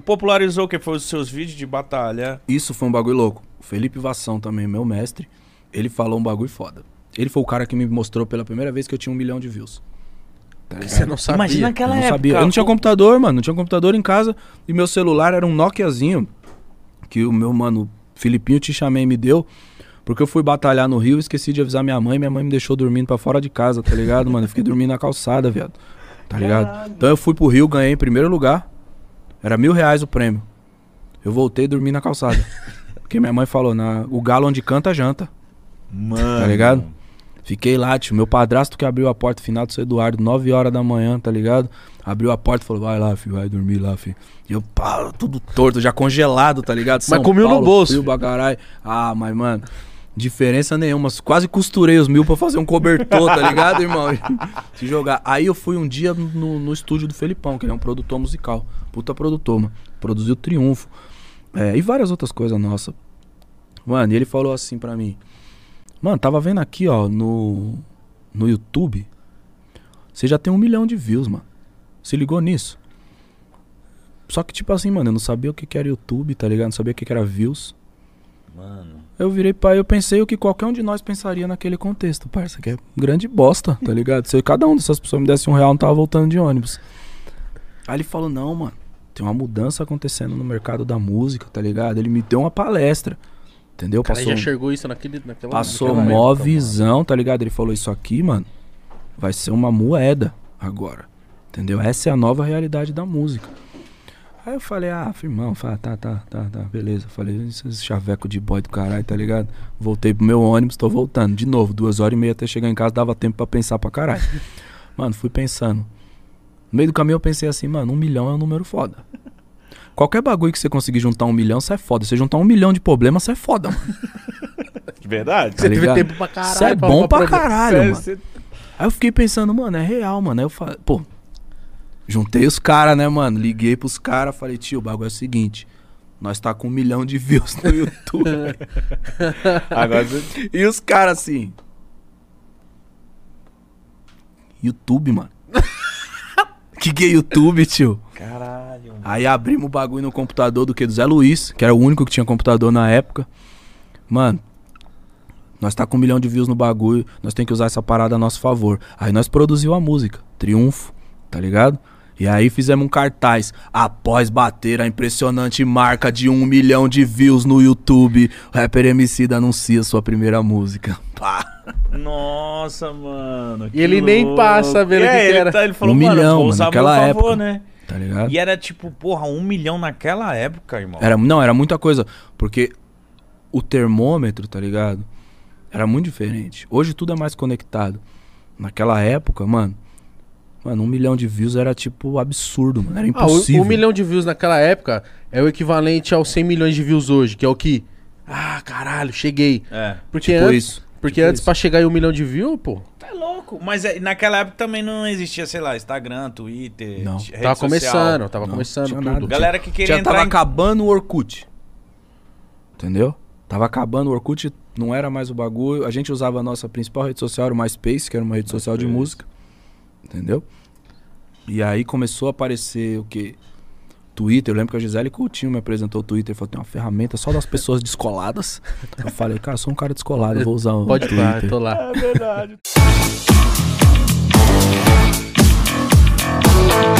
o popularizou o que foi os seus vídeos de batalha. Isso foi um bagulho louco. O Felipe Vassão também, meu mestre, ele falou um bagulho foda. Ele foi o cara que me mostrou pela primeira vez que eu tinha um milhão de views. Tá? Você não sabia. Imagina aquela eu não época. sabia. Eu não tinha computador, mano. Não tinha computador em casa. E meu celular era um Nokiazinho. Que o meu mano Filipinho te chamei me deu. Porque eu fui batalhar no Rio, esqueci de avisar minha mãe. Minha mãe me deixou dormindo pra fora de casa, tá ligado, mano? Eu fiquei dormindo na calçada, viado. Tá ligado? Então eu fui pro Rio, ganhei em primeiro lugar. Era mil reais o prêmio. Eu voltei e dormi na calçada. Porque minha mãe falou, na, o galo onde canta, janta. Mano. Tá ligado? Fiquei lá, tio. Meu padrasto que abriu a porta, final do seu Eduardo, 9 horas da manhã, tá ligado? Abriu a porta e falou: vai lá, filho, vai dormir lá, filho. E eu, pá, tudo torto, já congelado, tá ligado? Mas comeu no bolso, Frio pra caralho. Ah, mas, mano, diferença nenhuma. Quase costurei os mil pra fazer um cobertor, tá ligado, irmão? Se jogar. Aí eu fui um dia no, no estúdio do Felipão, que ele é um produtor musical. Puta produtor, mano. Produziu Triunfo. É, e várias outras coisas nossas. Mano, e ele falou assim pra mim. Mano, tava vendo aqui, ó, no, no YouTube. Você já tem um milhão de views, mano. Se ligou nisso? Só que, tipo assim, mano, eu não sabia o que, que era YouTube, tá ligado? Não sabia o que, que era views. Mano. Eu virei pra eu pensei o que qualquer um de nós pensaria naquele contexto, parça, que é grande bosta, tá ligado? Se cada um dessas pessoas me desse um real, eu não tava voltando de ônibus. Aí ele falou, não, mano, tem uma mudança acontecendo no mercado da música, tá ligado? Ele me deu uma palestra, entendeu? O cara Passou já enxergou isso naquele, naquela Passou naquela mó época, visão, tá ligado? Ele falou isso aqui, mano. Vai ser uma moeda agora. Entendeu? Essa é a nova realidade da música. Aí eu falei, ah, firmão, fala, tá, tá, tá, tá, beleza. Falei, esse chaveco de boy do caralho, tá ligado? Voltei pro meu ônibus, tô voltando. De novo, duas horas e meia até chegar em casa, dava tempo pra pensar pra caralho. Mano, fui pensando. No meio do caminho eu pensei assim, mano, um milhão é um número foda. Qualquer bagulho que você conseguir juntar um milhão, você é foda. Se você juntar um milhão de problemas, você é foda, mano. De verdade? Tá Você teve ligado? tempo pra caralho. Isso é pra bom pra problema. caralho, É, mano. você- Aí eu fiquei pensando, mano, é real, mano. Aí eu falei, pô, juntei os caras, né, mano? Liguei pros caras, falei, tio, o bagulho é o seguinte. Nós tá com um milhão de views no YouTube. Agora e os caras assim. YouTube, mano. que que é YouTube, tio? Caralho. Aí abrimos o bagulho no computador do que? Do Zé Luiz, que era o único que tinha computador na época. Mano, nós tá com um milhão de views no bagulho, nós tem que usar essa parada a nosso favor. Aí nós produziu a música, Triunfo, tá ligado? E aí fizemos um cartaz. Após bater a impressionante marca de um milhão de views no YouTube, o rapper MC anuncia sua primeira música. Pá. Nossa, mano. que ele nem louco. passa sabendo é, que que ele era. Tá, ele falou, Um mano, milhão, vou mano, naquela favor, época. né? Tá ligado? E era tipo, porra, um milhão naquela época, irmão. Era, não, era muita coisa. Porque o termômetro, tá ligado? Era muito diferente. Hoje tudo é mais conectado. Naquela época, mano. Mano, um milhão de views era tipo absurdo, mano. Era Ah, o- impossível. um milhão de views naquela época é o equivalente aos 100 milhões de views hoje, que é o que? Ah, caralho, cheguei. É. Porque Tipo antes, isso. porque tipo antes isso. pra chegar em um milhão de views, pô, Tá louco. Mas é, naquela época também não existia, sei lá, Instagram, Twitter, Não. rede tava social. começando, tava Não, começando tinha tudo. nada. Galera que queria Já entrar tava em... acabando o Orkut. Entendeu? Tava acabando o Orkut, não era mais o bagulho. A gente usava a nossa principal rede social, era o MySpace, que era uma rede social de música. Entendeu? E aí começou a aparecer o que? Twitter. Eu lembro que a Gisele Coutinho me apresentou o Twitter. Falou, tem uma ferramenta só das pessoas descoladas. Eu falei, cara, eu sou um cara descolado, eu vou usar o Pode Twitter. falar, tô lá. É verdade.